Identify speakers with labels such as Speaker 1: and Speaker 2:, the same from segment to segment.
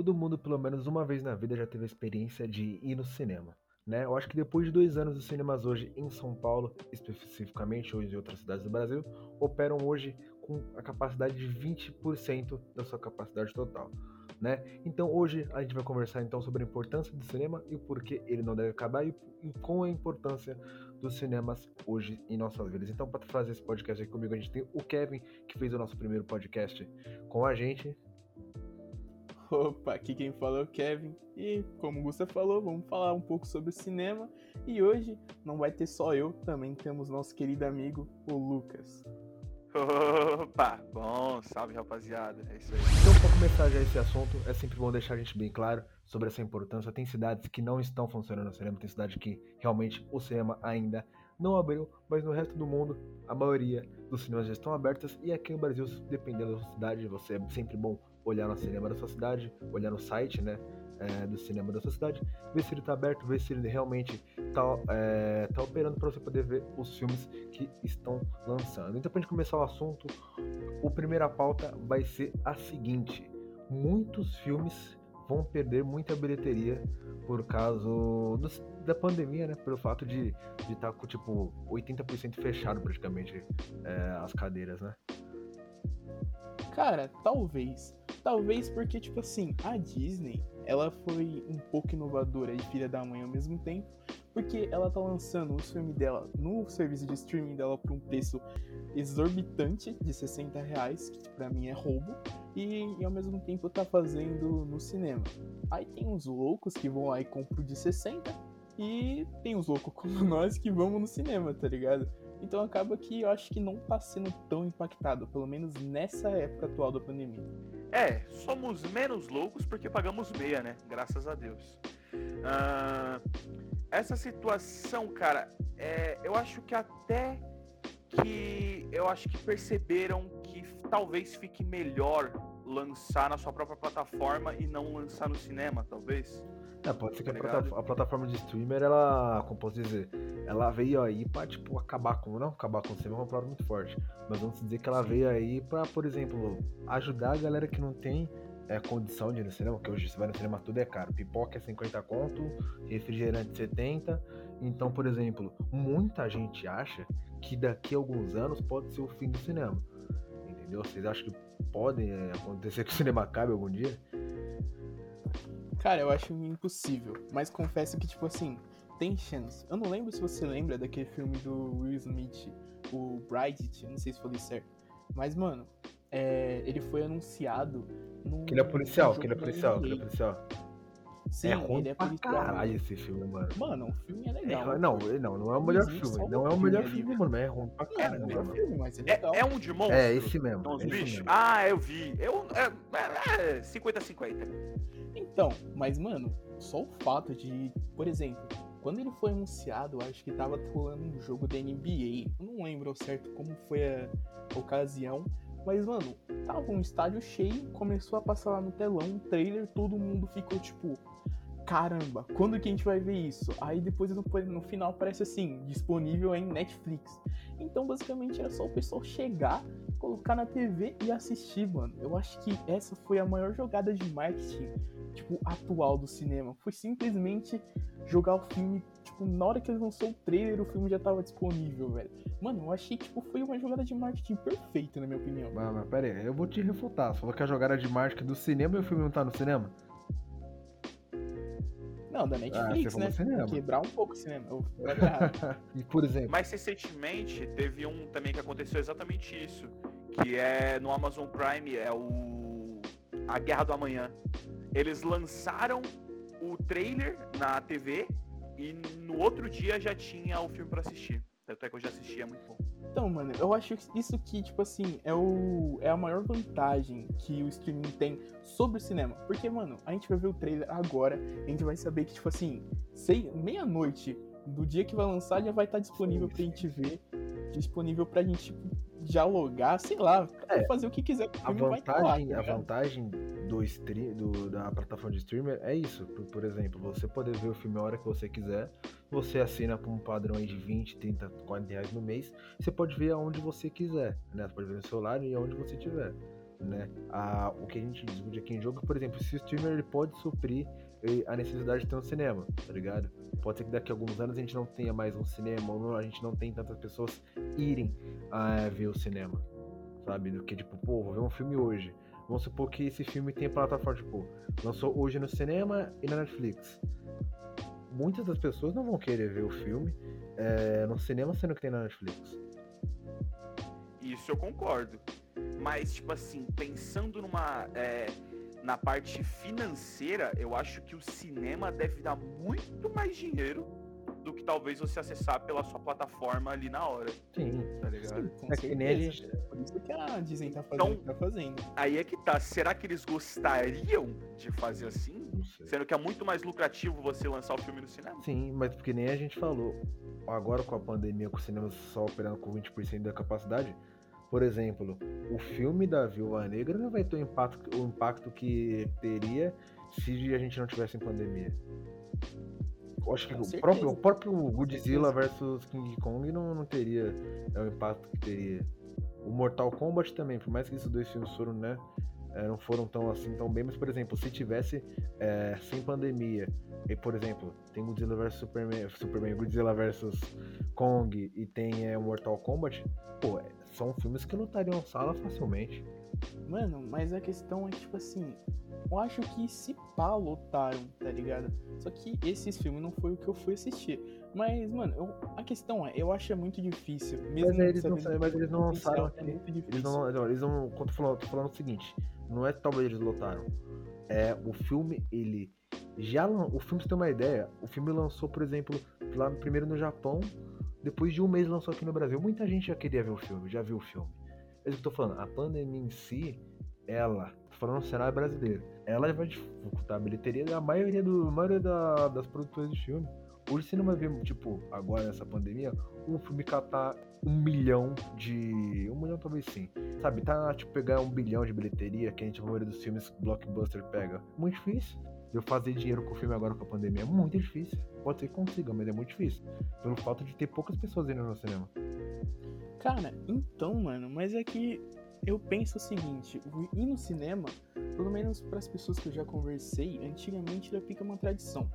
Speaker 1: todo mundo, pelo menos uma vez na vida, já teve a experiência de ir no cinema. Né? Eu acho que depois de dois anos, os cinemas hoje em São Paulo, especificamente, ou em outras cidades do Brasil, operam hoje com a capacidade de 20% da sua capacidade total. Né? Então hoje a gente vai conversar então sobre a importância do cinema e o porquê ele não deve acabar e com a importância dos cinemas hoje em nossas vidas. Então para fazer esse podcast aqui comigo a gente tem o Kevin que fez o nosso primeiro podcast com a gente.
Speaker 2: Opa, aqui quem fala é o Kevin e como o Gustavo falou, vamos falar um pouco sobre o cinema e hoje não vai ter só eu, também temos nosso querido amigo o Lucas.
Speaker 3: Opa, bom, salve rapaziada, é isso aí.
Speaker 1: Então, para começar já esse assunto, é sempre bom deixar a gente bem claro sobre essa importância. Tem cidades que não estão funcionando no cinema, tem cidades que realmente o cinema ainda não abriu, mas no resto do mundo a maioria dos cinemas já estão abertos e aqui no Brasil, dependendo da sua cidade, você é sempre bom olhar no cinema da sua cidade, olhar no site, né? é, do cinema da sua cidade, ver se ele está aberto, ver se ele realmente está é, tá operando para você poder ver os filmes que estão lançando. Então, para gente começar o assunto, a primeira pauta vai ser a seguinte: muitos filmes vão perder muita bilheteria por causa do, da pandemia, né? Pelo fato de estar tá com tipo 80% fechado praticamente é, as cadeiras, né?
Speaker 2: Cara, talvez. Talvez porque, tipo assim, a Disney, ela foi um pouco inovadora e filha da mãe ao mesmo tempo, porque ela tá lançando os filmes dela no serviço de streaming dela por um preço exorbitante de 60 reais, que pra mim é roubo, e, e, ao mesmo tempo tá fazendo no cinema. Aí tem uns loucos que vão lá e compram de 60, e tem uns loucos como nós que vamos no cinema, tá ligado? Então acaba que eu acho que não tá sendo tão impactado, pelo menos nessa época atual da pandemia.
Speaker 3: É, somos menos loucos porque pagamos meia, né? Graças a Deus. Uh, essa situação, cara, é, eu acho que até que eu acho que perceberam que talvez fique melhor lançar na sua própria plataforma e não lançar no cinema, talvez.
Speaker 1: É, pode ser que tá a, plataforma de streamer, ela, como posso dizer, ela veio aí pra, tipo, acabar com, não acabar com o cinema é uma palavra muito forte, mas vamos dizer que ela veio aí pra, por exemplo, ajudar a galera que não tem é, condição de ir no cinema, porque hoje você vai no cinema tudo é caro, pipoca é 50 conto, refrigerante 70, então, por exemplo, muita gente acha que daqui a alguns anos pode ser o fim do cinema, entendeu? Vocês acham que pode é, acontecer que o cinema acabe algum dia?
Speaker 2: Cara, eu acho impossível. Mas confesso que, tipo assim, tem chance. Eu não lembro se você lembra daquele filme do Will Smith, o Bright, eu não sei se falei certo. Mas, mano, é, ele foi anunciado
Speaker 1: no. Que ele é policial, que ele é policial, que ele é policial.
Speaker 2: Sim, é ruim ele é policial.
Speaker 1: Caralho, esse filme, mano.
Speaker 2: Mano, o filme é legal.
Speaker 1: É, não, não, não é o melhor filme. Não é o melhor filme, mano, mas é ruim pra
Speaker 2: caralho. É o melhor filme, mas é legal.
Speaker 3: É, é um de monstro?
Speaker 1: É, esse mesmo.
Speaker 3: Então, os bichos? Ah, eu vi. Eu. É 50-50. É,
Speaker 2: então, mas, mano, só o fato de, por exemplo, quando ele foi anunciado, acho que tava rolando um jogo da NBA. Não lembro certo como foi a ocasião. Mas, mano, tava um estádio cheio, começou a passar lá no telão um trailer, todo mundo ficou tipo, caramba, quando que a gente vai ver isso? Aí depois no, no final aparece assim, disponível em Netflix. Então basicamente era só o pessoal chegar, colocar na TV e assistir, mano. Eu acho que essa foi a maior jogada de marketing, tipo, atual do cinema. Foi simplesmente jogar o filme, tipo, na hora que ele lançou o trailer, o filme já tava disponível, velho. Mano, eu achei, tipo, foi uma jogada de marketing perfeita, na minha opinião.
Speaker 1: Mas, mas pera aí, eu vou te refutar. Você falou que a jogada de marketing do cinema e o filme não tá no cinema?
Speaker 2: Não, da Netflix, ah, né? Cinema. Quebrar um pouco o cinema.
Speaker 1: e por exemplo.
Speaker 3: Mas recentemente teve um também que aconteceu exatamente isso. Que é no Amazon Prime, é o. A Guerra do Amanhã. Eles lançaram o trailer na TV e no outro dia já tinha o filme para assistir. Tanto é que eu já assisti, é muito bom.
Speaker 2: Então, mano, eu acho que isso que, tipo assim, é, o, é a maior vantagem que o streaming tem sobre o cinema. Porque, mano, a gente vai ver o trailer agora, a gente vai saber que, tipo assim, meia-noite do dia que vai lançar já vai estar disponível pra gente ver, disponível pra gente, tipo, dialogar, sei lá, é, fazer o que quiser.
Speaker 1: a vantagem, lá, tá a vantagem do stream, do, da plataforma de streamer é isso. Por, por, exemplo, você poder ver o filme a hora que você quiser, você assina por um padrão de 20, 30, 40 reais no mês, você pode ver aonde você quiser, né? Você pode ver no celular e aonde você tiver. né? A, o que a gente discute aqui em jogo, por exemplo, se o streamer ele pode suprir eh, a necessidade de ter um cinema, tá ligado? Pode ser que daqui a alguns anos a gente não tenha mais um cinema, ou a gente não tem tantas pessoas irem a ver o cinema, sabe? Do que tipo, pô, vou ver um filme hoje. Vamos supor que esse filme tem plataforma, tipo, lançou hoje no cinema e na Netflix. Muitas das pessoas não vão querer ver o filme é, no cinema, sendo que tem na Netflix.
Speaker 3: Isso eu concordo. Mas, tipo assim, pensando numa. É, na parte financeira, eu acho que o cinema deve dar muito mais dinheiro do que talvez você acessar pela sua plataforma ali na hora.
Speaker 1: Sim.
Speaker 3: Tá ligado?
Speaker 2: Sim,
Speaker 1: É que
Speaker 2: certeza.
Speaker 1: gente-
Speaker 2: Por isso que a Disney tá fazendo
Speaker 3: Então-
Speaker 2: tá fazendo.
Speaker 3: Aí é que tá. Será que eles gostariam de fazer assim? Sendo que é muito mais lucrativo você lançar o filme no cinema.
Speaker 1: Sim, mas porque nem a gente falou. Agora com a pandemia, com o cinema só operando com 20% da capacidade, por exemplo, o filme da Viúva Negra não vai ter o impacto, o impacto que teria se a gente não tivesse em pandemia. Acho que o próprio, o próprio Godzilla versus King Kong não, não teria é, o impacto que teria. O Mortal Kombat também, por mais que esses dois filmes foram, né? é, não foram tão assim tão bem, mas por exemplo, se tivesse é, sem pandemia, e por exemplo, tem Godzilla vs Superman, Superman, Godzilla vs Kong e tem é, Mortal Kombat, pô, é, são filmes que lutariam sala facilmente.
Speaker 2: Mano, mas a questão é tipo assim, eu acho que se pá lotaram, tá ligado? Só que esses filmes não foi o que eu fui assistir. Mas, mano, eu- a questão é, eu acho é muito difícil. Mesmo
Speaker 1: Mas eles não, mas eles não lançaram
Speaker 2: é
Speaker 1: aqui.
Speaker 2: difícil.
Speaker 1: Eles não, não, eles não. Quando eu tô falando, tô falando o seguinte, não é talvez eles lotaram. É, o filme, ele. Já O filme, você ter uma ideia, o filme lançou, por exemplo, lá primeiro no Japão, depois de um mês lançou aqui no Brasil. Muita gente já queria ver o filme, já viu o filme. Que eu tô falando, a pandemia em si, ela, falando no cenário brasileiro, ela vai dificultar a bilheteria da maioria, do, maioria da- das produtoras de filme. Hoje você não vai ver, tipo, agora nessa pandemia, um filme catar um milhão de. Um milhão talvez sim. Sabe, tá tipo pegar um bilhão de bilheteria que a gente, a maioria dos filmes blockbuster pega. Muito difícil. Eu fazer dinheiro com o filme agora com a pandemia é muito difícil. Pode ser que consiga, mas é muito difícil. Pelo fato de ter poucas pessoas indo no cinema.
Speaker 2: Cara, então, mano, mas é que eu penso o seguinte, ir no cinema, pelo menos para as pessoas que eu já conversei, antigamente já fica uma tradição.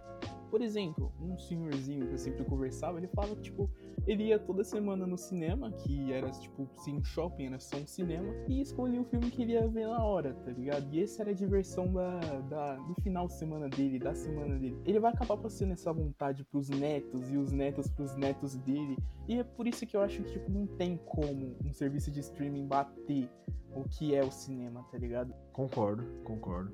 Speaker 2: Por exemplo, um senhorzinho que eu sempre conversava, ele falava que, tipo, ele ia toda semana no cinema, que era, tipo, sim, shopping, era só um cinema, e escolhia o filme que ele ia ver na hora, tá ligado? E essa era a diversão da, da, do final de semana dele, da semana dele. Ele vai acabar passando essa vontade pros netos, e os netos pros netos dele, e é por isso que eu acho que, tipo, não tem como um serviço de streaming bater o que é o cinema, tá ligado?
Speaker 1: Concordo, concordo.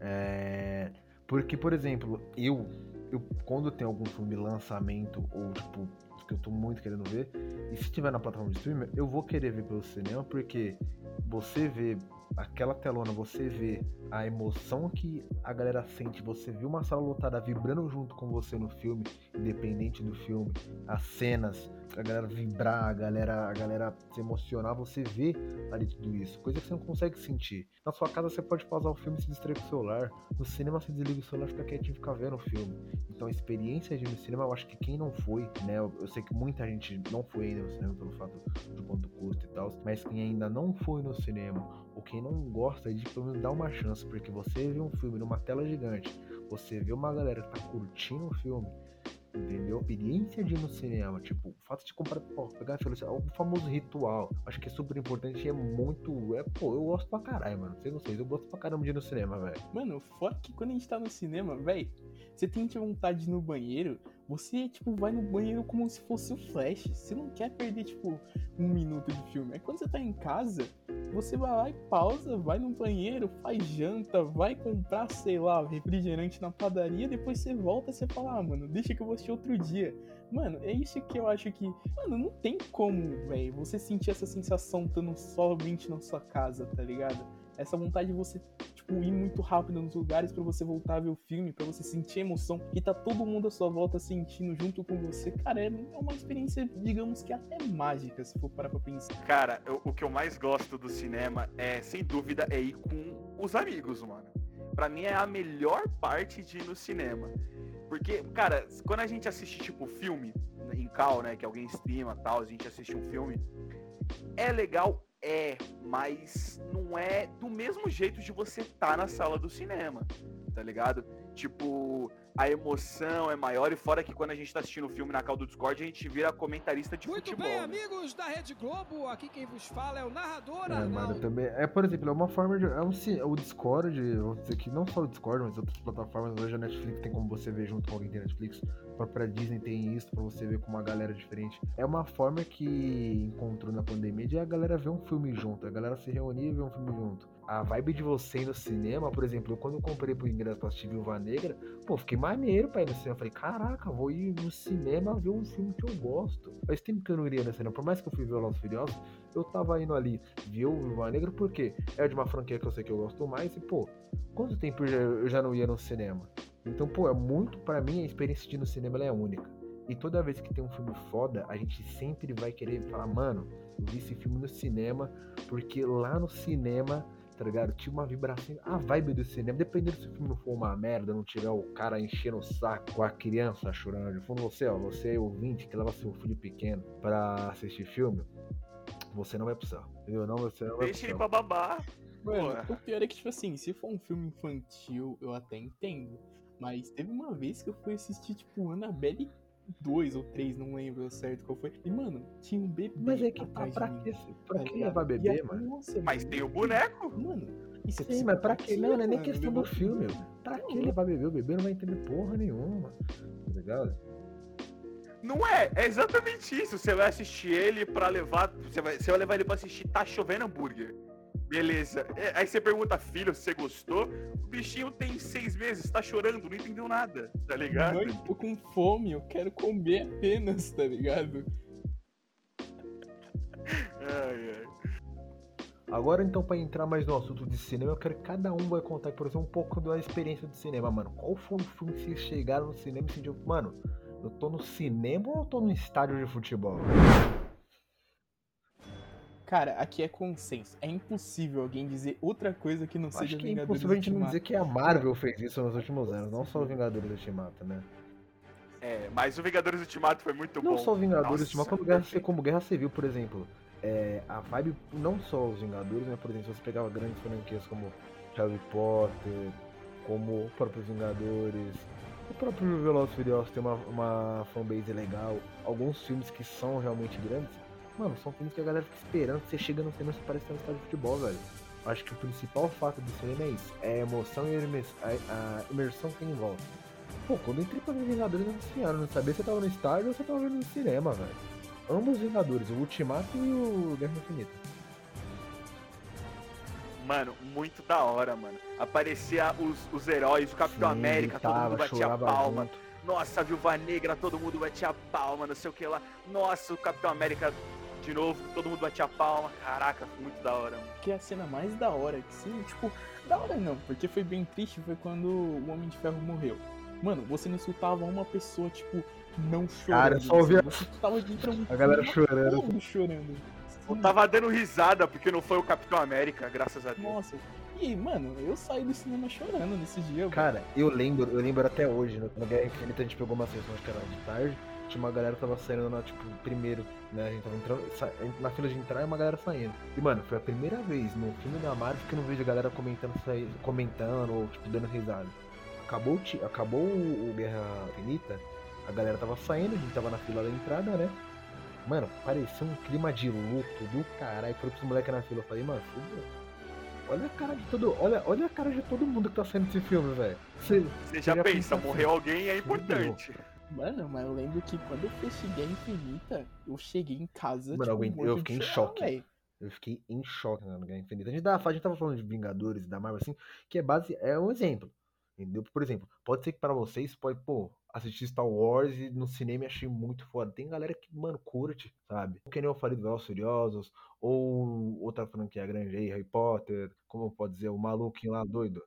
Speaker 1: É... Porque, por exemplo, eu, eu quando tem algum filme lançamento ou tipo que eu tô muito querendo ver, e se tiver na plataforma de streaming, eu vou querer ver pelo cinema porque você vê aquela telona, você vê a emoção que a galera sente, você vê uma sala lotada vibrando junto com você no filme, independente do filme, as cenas, a galera vibrar, a galera, a galera se emocionar, você vê ali tudo isso, coisa que você não consegue sentir. Na sua casa você pode pausar o filme e se distrair com o celular, no cinema você desliga o celular e fica quietinho e fica vendo o filme. Então a experiência de ir no cinema, eu acho que quem não foi, né, eu, eu sei que muita gente não foi ainda no cinema pelo fato do quanto custa e tal, mas quem ainda não foi no cinema, ou quem não gosta de pelo menos dar uma chance, porque você vê um filme numa tela gigante, você vê uma galera que tá curtindo o filme, entendeu? A experiência de ir no cinema, tipo, o fato de comprar, pô, pegar fila, o famoso ritual, acho que é super importante e é muito, é, pô, eu gosto pra caralho, mano, sei vocês, eu gosto pra caramba de ir no cinema, velho.
Speaker 2: Mano, fora que quando a gente tá no cinema, véi, você tem vontade de ir no banheiro, você, tipo, vai no banheiro como se fosse o Flash. Você não quer perder, tipo, um minuto de filme. Aí quando você tá em casa, você vai lá e pausa, vai no banheiro, faz janta, vai comprar, sei lá, refrigerante na padaria, depois você volta e você fala, ah, mano, deixa que eu vou assistir outro dia. Mano, é isso que eu acho que. Mano, não tem como, velho, você sentir essa sensação estando somente na sua casa, tá ligado? Essa vontade de você, tipo, ir muito rápido nos lugares pra você voltar a ver o filme, pra você sentir a emoção e tá todo mundo à sua volta sentindo junto com você. Cara, é é uma experiência, digamos que até mágica, se for parar pra pensar.
Speaker 3: Cara, eu- o que eu mais gosto do cinema é, sem dúvida, é ir com os amigos, mano. Pra mim é a melhor parte de ir no cinema. Porque, cara, quando a gente assiste, tipo, filme em cal, né, que alguém streama tal, a gente assiste um filme, é legal É, mas não é do mesmo jeito de você estar tá na sala do cinema, tá ligado? Tipo, a emoção é maior e fora que quando a gente tá assistindo o filme na cal do Discord, a gente vira comentarista de
Speaker 4: Muito
Speaker 3: futebol.
Speaker 4: Muito bem, amigos da Rede Globo, aqui quem vos fala é o narrador
Speaker 1: é, mano, também É, por exemplo, é uma forma de... É um, o Discord, vamos dizer que não só o Discord, mas outras plataformas, hoje a Netflix tem como você ver junto com alguém que tem Netflix, a própria Disney tem isso pra você ver com uma galera diferente. É uma forma que encontrou na pandemia de a galera ver um filme junto, a galera se reunir e ver um filme junto a vibe de você ir no cinema, por exemplo, eu, quando eu comprei pro ingresso pra assistir Viúva Negra, pô, fiquei maneiro pra ir no cinema. Eu falei, caraca, vou ir no cinema ver um filme que eu gosto. Faz tempo que eu não iria no cinema. Por mais que eu fui ver o Los Furiosos, eu tava indo ali ver o Viúva Negra, porque é de uma franquia que eu sei que eu gosto mais. E, pô, quanto tempo eu já, eu já não ia no cinema? Então, pô, é muito, para mim, a experiência de ir no cinema é única. E toda vez que tem um filme foda, a gente sempre vai querer falar, mano, eu vi esse filme no cinema, porque lá no cinema tá ligado? Tinha uma vibração, a vibe do cinema, dependendo se o filme não for uma merda, não tiver o cara enchendo o saco com a criança chorando de fundo, você, ó, você é ouvinte que leva seu filho pequeno pra assistir filme, você não vai precisar, entendeu? Não, você não vai
Speaker 3: Deixa ele pra babar.
Speaker 2: Mano, o pior é que, tipo assim, se for um filme infantil, eu até entendo. Mas teve uma vez que eu fui assistir, tipo, Annabelle dois ou três, não lembro certo qual foi. E, mano, tinha um bebê.
Speaker 1: Mas é que tá pra que, pra que levar bebê, mano?
Speaker 3: Nossa, mas tem o boneco.
Speaker 2: Mano,
Speaker 1: isso é Sim, mas pra que? Não, não é nem questão do filme. Pra que levar bebê? O bebê não vai entender porra nenhuma. Tá ligado?
Speaker 3: Não é, é exatamente isso. Você vai assistir ele pra levar. Você vai, você vai levar ele pra assistir Tá Chovendo Hambúrguer. Beleza. É, aí você pergunta, filho, você gostou? O bichinho tem seis meses, tá chorando, não entendeu nada, tá ligado?
Speaker 2: Mãe, tô com fome, eu quero comer apenas, tá ligado?
Speaker 3: ai, ai.
Speaker 1: Agora então, para entrar mais no assunto de cinema, eu quero que cada um vai contar, por exemplo, um pouco da experiência de cinema, mano. Qual foi o filme que vocês chegaram no cinema e sentiram, mano, eu tô no cinema ou eu tô no estádio de futebol?
Speaker 2: Cara, aqui é consenso. É impossível alguém dizer outra coisa que não
Speaker 1: Acho
Speaker 2: seja
Speaker 1: que é impossível a gente não dizer que a Marvel fez isso nos últimos anos, não só o Vingadores Ultimato, né?
Speaker 3: É, mas o Vingadores Ultimato foi muito
Speaker 1: não
Speaker 3: bom.
Speaker 1: Não só o Vingadores Ultimato, como Guerra, como Guerra Civil, por exemplo. É, a vibe, não só os Vingadores, né? Por exemplo, se você pegava grandes franquias como Harry Potter, como o próprio Vingadores, o próprio Velozes Furiosos tem uma, uma fanbase legal, alguns filmes que são realmente grandes, Mano, são filmes que a galera fica esperando que você chega no cinema e parece que no estádio de futebol, velho. Acho que o principal fato do cinema é isso. É a emoção e a, imersão que tem em volta. Pô, quando eu entrei pra ver Vingadores esse ano, não sabia se eu tava no estádio ou se eu tava vendo no cinema, velho. Ambos os Vingadores, o Ultimato e o Guerra Infinita.
Speaker 3: Mano, muito da hora, mano. Aparecia os, os heróis, o Capitão Sim, América, tava, todo mundo batia palma. Nossa, a Viúva Negra, todo mundo batia palma, não sei o que lá. Nossa, o Capitão América de novo, todo mundo batia palma. Caraca, muito da hora, mano.
Speaker 2: Que é a cena mais da hora, que sim, tipo, da hora não, porque foi bem triste, foi quando o Homem de Ferro morreu. Mano, você não insultava uma pessoa, tipo, não chorando.
Speaker 1: Cara, só ouvia.
Speaker 2: Você tava de
Speaker 1: A galera chorando.
Speaker 2: chorando.
Speaker 3: Eu tava dando risada porque não foi o Capitão América, graças a Deus.
Speaker 2: Nossa. E, mano, eu saí do cinema chorando nesse dia.
Speaker 1: Cara, eu lembro, eu lembro até hoje, no Guerra Infinita a gente pegou uma sessão, acho que era de tarde tinha uma galera que tava saindo na, tipo, primeiro, né? A gente tava entrando na fila de entrar e uma galera saindo. E, mano, foi a primeira vez no filme da Marvel que eu não vejo a galera comentando, comentando ou, tipo, dando risada. Acabou, acabou o Guerra Infinita, a galera tava saindo, a gente tava na fila da entrada, né? Mano, parecia um clima de luto do caralho. Foi pros moleques na fila. Eu falei, mano, fudeu. Olha a cara de todo. Olha, olha a cara de todo mundo que tá saindo desse filme, velho.
Speaker 3: Você já pensa, morreu alguém é importante. Fudeu.
Speaker 2: Mano, mas eu lembro que quando eu fechei Guerra Infinita, eu cheguei em casa.
Speaker 1: Mano, tipo, eu fiquei em choque. Véio. Eu fiquei em choque na Guerra Infinita. A gente, tava, a gente tava falando de Vingadores da Marvel, assim, que é base. É um exemplo. Entendeu? Por exemplo, pode ser que para vocês pode, pô, assistir Star Wars e no cinema achei muito foda. Tem galera que, mano, curte, sabe? Que nem eu falei do Velozes Furiosos, ou outra franquia grande aí, Harry Potter, como pode dizer, o maluquinho lá doido.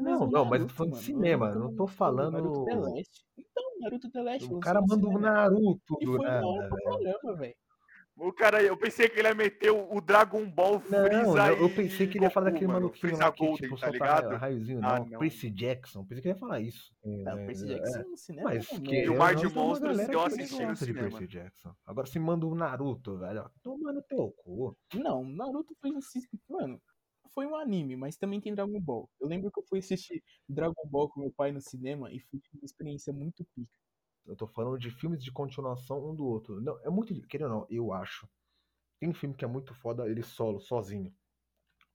Speaker 1: Não, não, mas eu tô falando de cinema, não tô falando.
Speaker 2: Naruto The Last. Então, Naruto The Last.
Speaker 1: O cara manda o Naruto
Speaker 2: e foi nada, pra caramba, velho.
Speaker 3: O cara, eu pensei que ele ia meter o, Dragon Ball
Speaker 1: Não,
Speaker 3: Freeza
Speaker 1: não, eu pensei que ele ia falar daquele
Speaker 3: mano,
Speaker 1: maluquinho lá que,
Speaker 3: Golden,
Speaker 1: tipo,
Speaker 3: tá ligado?
Speaker 1: raio- raiozinho,
Speaker 3: Ah,
Speaker 1: não.
Speaker 3: não.
Speaker 1: Percy Jackson. Pensei que ele ia falar isso.
Speaker 2: Não,
Speaker 1: É,
Speaker 2: Percy
Speaker 1: é,
Speaker 2: Jackson no cinema
Speaker 1: Mas
Speaker 2: é
Speaker 1: que.
Speaker 3: E o Mar de Monstros
Speaker 1: galera
Speaker 3: eu
Speaker 1: que
Speaker 3: assisti no
Speaker 1: de
Speaker 3: cinema.
Speaker 1: Percy Jackson. Agora se manda o Naruto, velho. ó, Toma no teu cu.
Speaker 2: Não, Naruto foi um. Mano, foi um anime, mas também tem Dragon Ball. Eu lembro que eu fui assistir Dragon Ball com meu pai no cinema e foi uma experiência muito pica.
Speaker 1: Eu tô falando de filmes de continuação um do outro. Não, é muito. Querendo ou não, eu acho. Tem filme que é muito foda ele solo, sozinho.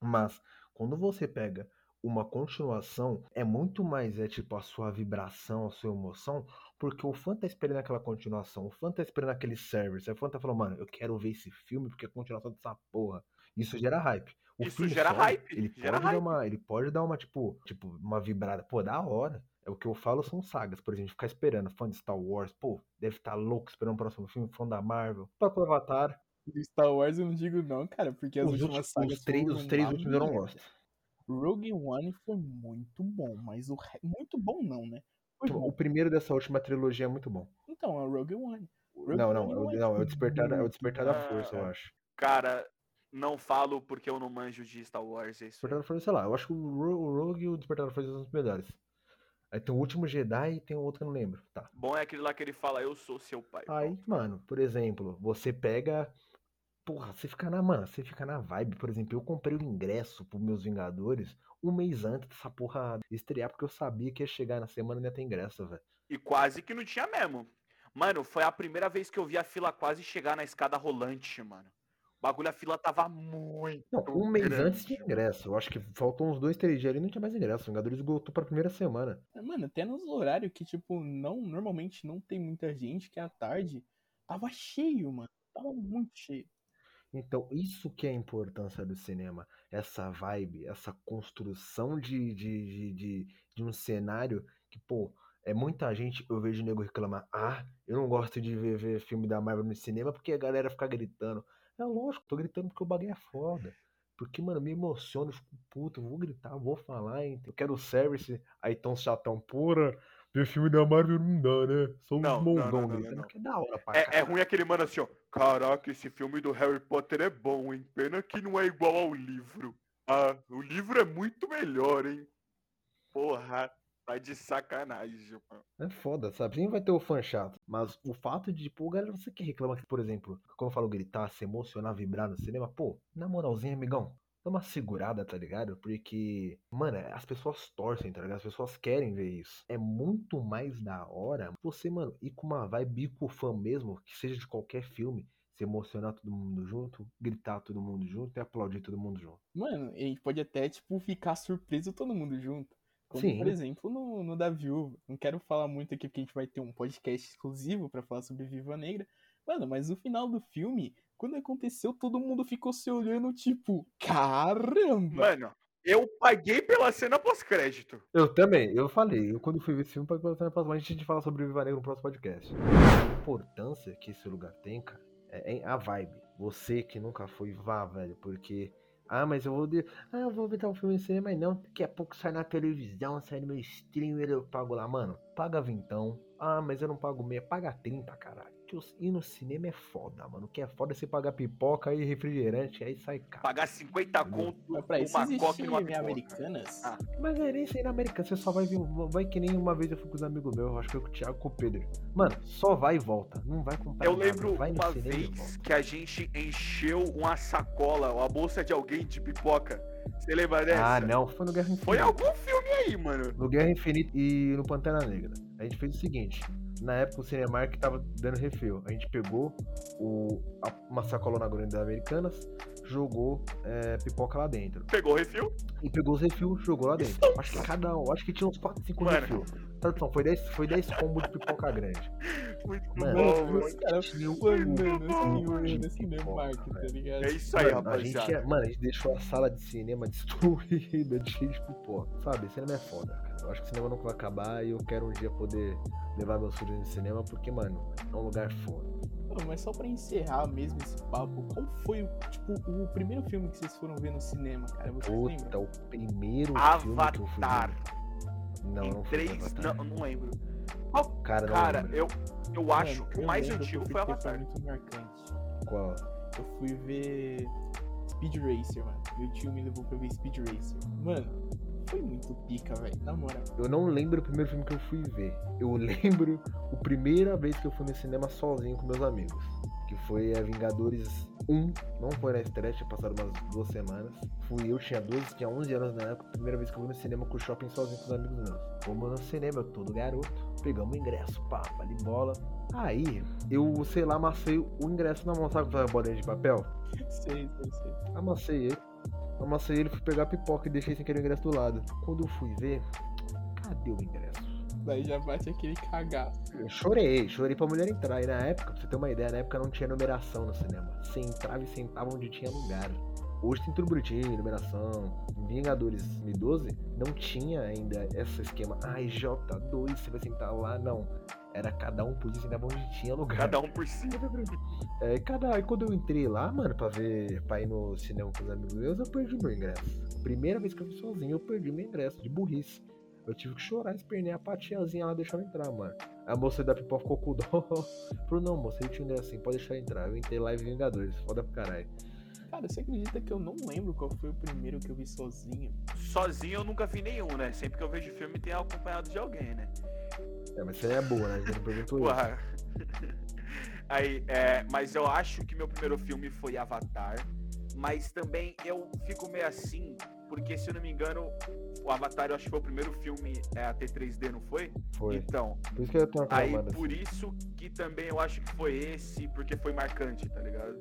Speaker 1: Mas, quando você pega uma continuação, é muito mais, é tipo, a sua vibração, a sua emoção, porque o fã tá esperando aquela continuação, o fã tá esperando aquele service, o fã tá falando, mano, eu quero ver esse filme porque é a continuação dessa porra. Isso gera hype. O
Speaker 3: Isso
Speaker 1: filme
Speaker 3: gera
Speaker 1: solo,
Speaker 3: hype,
Speaker 1: Ele
Speaker 3: gera
Speaker 1: pode dar
Speaker 3: hype.
Speaker 1: uma, ele pode dar uma, tipo, tipo, uma vibrada, pô, da hora. É o que eu falo são sagas, por exemplo, ficar esperando, fã de Star Wars, pô, deve estar louco esperando o próximo filme, fã da Marvel, o próprio Avatar,
Speaker 2: Star Wars eu não digo não, cara, porque as
Speaker 1: os,
Speaker 2: últimas sagas
Speaker 1: os três, os três últimos eu não gosto.
Speaker 2: Rogue One foi muito bom, mas o re- muito bom não, né? Foi
Speaker 1: O
Speaker 2: bom.
Speaker 1: primeiro dessa última trilogia é muito bom.
Speaker 2: Então, é o Rogue One. Rogue
Speaker 1: Não, não,
Speaker 2: One
Speaker 1: é
Speaker 2: não
Speaker 1: o-
Speaker 2: é
Speaker 1: o despertar, é o despertar da
Speaker 3: bom.
Speaker 1: força, eu
Speaker 3: Ah,
Speaker 1: acho.
Speaker 3: Cara, não falo porque eu não manjo de Star Wars. É isso.
Speaker 1: Despertar da força, sei lá, eu acho que o Ro- o Rogue e o despertar da força são os melhores. Aí tem o último Jedi e tem o outro que eu não lembro. Tá.
Speaker 3: Bom é aquele lá que ele fala, eu sou seu pai.
Speaker 1: Aí, mano, por exemplo, você pega. Porra, você fica na. Mano, você fica na vibe. Por exemplo, eu comprei o ingresso pros meus Vingadores um mês antes dessa porra estrear, porque eu sabia que ia chegar na semana e ia ter ingresso, velho.
Speaker 3: E quase que não tinha mesmo. Mano, foi a primeira vez que eu vi a fila quase chegar na escada rolante, mano. O bagulho, a fila tava muito.
Speaker 1: Não, um mês
Speaker 3: grande,
Speaker 1: antes tinha ingresso. Eu acho que faltou uns dois, três dias ali e não tinha mais ingresso. O Vingadores esgotou pra primeira semana.
Speaker 2: Mano, até nos horários que, tipo, não, normalmente não tem muita gente, que à tarde tava cheio, mano. Tava muito cheio.
Speaker 1: Então, isso que é a importância do cinema. Essa vibe, essa construção de, de, de, de, de um cenário que, pô, é muita gente, eu vejo nego reclamar, ah, eu não gosto de ver, ver filme da Marvel no cinema porque a galera fica gritando. É lógico, tô gritando porque o bagulho é foda. Porque, mano, me emociona, eu fico puto, vou gritar, vou falar, hein? eu quero service, aí tão chatão, pura, ver filme da Marvel não dá, né? Um
Speaker 3: Não, não,
Speaker 1: mongão gritando,
Speaker 3: não.
Speaker 1: que é da hora pra
Speaker 3: É, é ruim aquele mano assim, ó. Caraca, esse filme do Harry Potter é bom, hein? Pena que não é igual ao livro. Ah, o livro é muito melhor, hein? Porra, tá de sacanagem, mano.
Speaker 1: É foda, sabe? Sempre vai ter o fã chato. Mas o fato de, pô, galera, você que reclama que, por exemplo, quando eu falo gritar, se emocionar, vibrar no cinema, pô, na moralzinha, amigão, dá uma segurada, tá ligado? Porque, mano, as pessoas torcem, tá ligado? As pessoas querem ver isso. É muito mais da hora você, mano, ir com uma vibe com o fã mesmo, que seja de qualquer filme, se emocionar todo mundo junto, gritar todo mundo junto e aplaudir todo mundo junto.
Speaker 2: Mano, e a gente pode até, tipo, ficar surpreso todo mundo junto. Como,
Speaker 1: Sim.
Speaker 2: por exemplo, no, no da Viúva. Não quero falar muito aqui porque a gente vai ter um podcast exclusivo pra falar sobre Viva Negra. Mano, mas no final do filme, quando aconteceu, todo mundo ficou se olhando, tipo, caramba!
Speaker 3: Mano, eu paguei pela cena pós-crédito.
Speaker 1: Eu também, eu falei, eu quando fui ver esse filme, para a próxima, a gente fala sobre Viva Negra no próximo podcast. A importância que esse lugar tem, cara, é, é a vibe. Você que nunca foi, vá, velho, porque. Ah, mas eu vou. De... Ah, eu vou ver tal filme no cinema, mas não. Daqui a pouco sai na televisão, sai no meu streamer, eu pago lá, mano. Paga vintão. Ah, mas eu não pago meia, paga 30, caralho. Que os- Ir no cinema é foda, mano. O que é foda é você pagar pipoca e refrigerante, aí sai caro.
Speaker 3: Pagar 50 conto
Speaker 2: Mas pra isso
Speaker 3: uma coca e uma pipoca.
Speaker 2: Americanas.
Speaker 3: Ah.
Speaker 1: Mas é nem isso aí na Americana, você só vai vir. Vai que nem uma vez eu fui com os amigos meus, eu acho que foi com o Thiago e com o Pedro. Mano, só vai e volta. Não vai comprar.
Speaker 3: Eu
Speaker 1: nada,
Speaker 3: lembro
Speaker 1: vai
Speaker 3: uma
Speaker 1: e
Speaker 3: vez que a gente encheu uma sacola, uma bolsa de alguém de pipoca. Você lembra dessa?
Speaker 1: Ah, não, foi no Guerra Infinita.
Speaker 3: Foi algum filme aí, mano.
Speaker 1: No Guerra Infinita e no Pantera Negra. A gente fez o seguinte: na época o Cinemark tava dando refil. A gente pegou o, a- uma sacolona grande das Americanas, jogou é, pipoca lá dentro.
Speaker 3: Pegou o refil?
Speaker 1: E pegou os refil, jogou lá dentro. Acho que cada um, acho que tinha uns 4, 5
Speaker 3: Mano.
Speaker 1: refil. Tradução, foi 10, foi 10 combos de pipoca grande.
Speaker 3: Muito
Speaker 1: Mano,
Speaker 3: bom,
Speaker 2: os caras
Speaker 1: de
Speaker 2: assim, Cinemark,
Speaker 1: pipoca,
Speaker 2: tá ligado?
Speaker 3: É isso aí,
Speaker 1: Mano, a gente,
Speaker 3: rapaziada.
Speaker 1: mano, a gente deixou a sala de cinema destruída, de cheio de pipoca. Sabe, cinema é foda, cara. Eu acho que o cinema nunca vai acabar e eu quero um dia poder levar meus filhos no cinema, porque, mano, é um lugar foda.
Speaker 2: Pô, mas só pra encerrar mesmo esse papo, qual foi o, tipo, o primeiro filme que vocês foram ver no cinema, cara? Vocês lembram?
Speaker 1: Puta, o primeiro filme que eu fui
Speaker 3: Avatar.
Speaker 1: ver. Não,
Speaker 3: em
Speaker 1: não foi
Speaker 3: três. Não, não lembro.
Speaker 1: Cara, não
Speaker 3: Cara,
Speaker 1: lembro.
Speaker 3: eu, eu acho que o mais antigo Foi Avatar.
Speaker 2: muito marcante.
Speaker 1: Qual?
Speaker 2: Eu fui ver Speed Racer, mano. Meu tio me levou pra ver Speed Racer. Mano, foi muito pica, velho. Na moral.
Speaker 1: Eu não lembro o primeiro filme que eu fui ver. Eu lembro a primeira vez que eu fui no cinema sozinho com meus amigos. Que foi a Vingadores 1. Não foi na estreia, tinha passado umas duas semanas. Fui eu, tinha 12, tinha 11 anos na época. Primeira vez que eu fui no cinema com o shopping sozinho com os amigos meus. Fomos no cinema, eu todo garoto. Pegamos o ingresso, pá, de bola. Aí, eu, sei lá, amassei o ingresso na mão, sabe a bolinha de papel?
Speaker 2: Sei, sei, sei.
Speaker 1: Amassei ele. Amassei ele, fui pegar a pipoca e deixei sem querer o ingresso do lado. Quando eu fui ver, cadê o ingresso?
Speaker 2: Daí já bate aquele cagaço.
Speaker 1: Eu chorei, chorei pra mulher entrar. E na época, pra você ter uma ideia, na época não tinha numeração no cinema. Você entrava e sentava onde tinha lugar. Hoje tem tudo bonitinho, numeração. Em Vingadores 2012 não tinha ainda esse esquema. Ai, J2, você vai sentar lá. Não. Era cada um podia sentar onde tinha lugar.
Speaker 3: Cada um por si.
Speaker 1: É, cada... Aí quando eu entrei lá, mano, pra ver, pra ir no cinema com os amigos meus, eu perdi meu ingresso. Primeira vez que eu fui sozinho, eu perdi meu ingresso, de burrice. Eu tive que chorar, espernear a tiazinha lá deixar eu entrar, mano. A moça da pipoca ficou com dó. Falou, não, moça, ele tinha assim, pode deixar entrar. Eu entrei lá e Vingadores, foda pro caralho.
Speaker 2: Cara, você acredita que eu não lembro qual foi o primeiro que eu vi sozinho?
Speaker 3: Sozinho eu nunca vi nenhum, né? Sempre que eu vejo filme tem acompanhado de alguém, né?
Speaker 1: É, mas você é boa, né? Eu não perguntou isso.
Speaker 3: Porra. Aí, é, mas eu acho que meu primeiro filme foi Avatar. Mas também eu fico meio assim, porque se eu não me engano, o Avatar eu acho que foi o primeiro filme é, a ter 3D, não foi?
Speaker 1: Foi.
Speaker 3: Então,
Speaker 1: Por isso que eu tô
Speaker 3: aí
Speaker 1: aclamando.
Speaker 3: por isso que também eu acho que foi esse, porque foi marcante, tá ligado?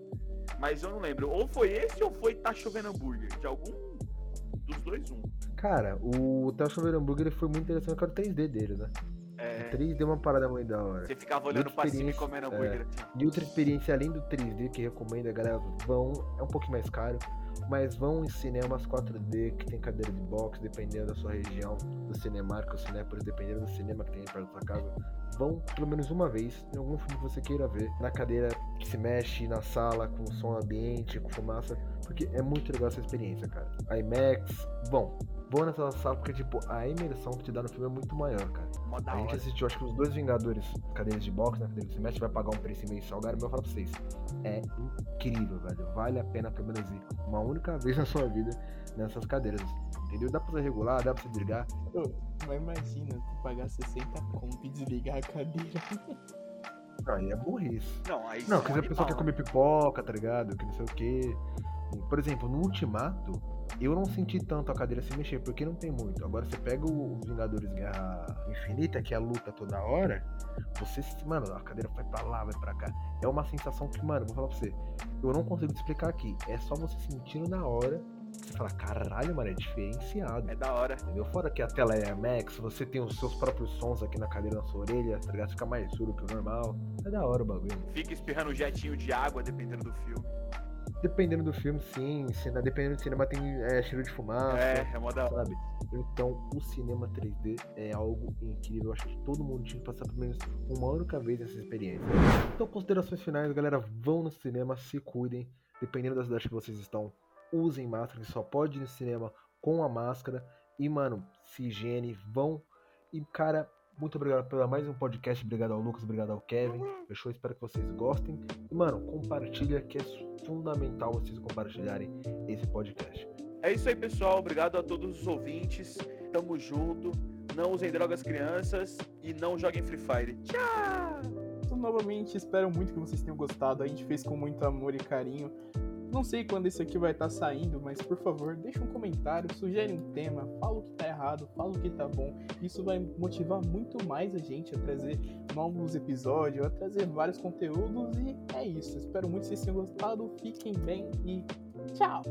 Speaker 3: Mas eu não lembro. Ou foi esse ou foi Tá Chovendo Hambúrguer. De algum dos dois, um.
Speaker 1: Cara, o Theo Chover Hambúrguer foi muito interessante por causa do 3D dele, né?
Speaker 3: É,
Speaker 1: O 3D é uma parada muito da hora.
Speaker 3: você ficava olhando pra cima e comendo hambúrguer. assim.
Speaker 1: E outra experiência além do 3D que recomendo, a galera vão, é um pouquinho mais caro, mas vão em cinemas 4D que tem cadeira de box, dependendo da sua região, do Cinemark ou Cinépolis, dependendo do cinema que tem perto da sua casa. Vão pelo menos uma vez em algum filme que você queira ver, na cadeira que se mexe, na sala, com som ambiente, com fumaça, porque é muito legal essa experiência, cara. IMAX, bom, vou nessa sala porque, tipo, a imersão que te dá no filme é muito maior, cara.
Speaker 3: Mó
Speaker 1: A gente
Speaker 3: hora.
Speaker 1: assistiu, acho que os dois Vingadores, cadeiras de boxe, na cadeira do semestre, vai pagar um preço meio salgado, mas eu falo pra vocês, é incrível, velho. Vale a pena pelo menos ir uma única vez na sua vida nessas cadeiras. Entendeu? Dá pra você regular, dá pra você desligar.
Speaker 2: Mas imagina, tu pagar 60 conto e desligar a cadeira.
Speaker 1: Aí é burrice.
Speaker 3: Não, aí
Speaker 1: Não,
Speaker 3: você
Speaker 1: que
Speaker 3: é um
Speaker 1: a pessoa quer comer pipoca, tá ligado? Que não sei o quê. Por exemplo, no Ultimato, eu não senti tanto a cadeira se mexer, porque não tem muito. Agora você pega o Vingadores Guerra Infinita, que é a luta toda hora, você, mano, a cadeira vai pra lá, vai pra cá. É uma sensação que, mano, vou falar pra você, eu não consigo te explicar aqui. É só você sentindo na hora, você fala, caralho, mano, é diferenciado.
Speaker 3: É da hora.
Speaker 1: Entendeu? Fora que a tela é Max, você tem os seus próprios sons aqui na cadeira na sua orelha, tá ligado? Fica mais duro que o normal. É da hora o bagulho.
Speaker 3: Fica espirrando um jetinho de água, dependendo do filme.
Speaker 1: Dependendo do filme, sim. Se, na- dependendo do cinema, tem é, cheiro de fumaça,
Speaker 3: É, é mó da hora.
Speaker 1: Então, o cinema 3D é algo incrível. Eu acho que todo mundo tinha que passar pelo menos uma única vez essa experiência. Então, considerações finais, galera. Vão no cinema, se cuidem. Dependendo da cidade que vocês estão, usem máscara. Que só pode ir no cinema com a máscara. E, mano, se higiene, vão. E, cara, muito obrigado pelo mais um podcast. Obrigado ao Lucas, obrigado ao Kevin. Fechou? Espero que vocês gostem. E, mano, compartilha, que é fundamental vocês compartilharem esse podcast.
Speaker 3: É isso aí, pessoal. Obrigado a todos os ouvintes. Tamo junto. Não usem drogas crianças e não joguem Free Fire. Tchau!
Speaker 2: Então, novamente, espero muito que vocês tenham gostado. A gente fez com muito amor e carinho. Não sei quando esse aqui vai estar saindo, mas por favor, deixa um comentário, sugere um tema, fala o que tá errado, fala o que tá bom. Isso vai motivar muito mais a gente a trazer novos episódios, a trazer vários conteúdos e é isso. Espero muito que vocês tenham gostado. Fiquem bem e tchau!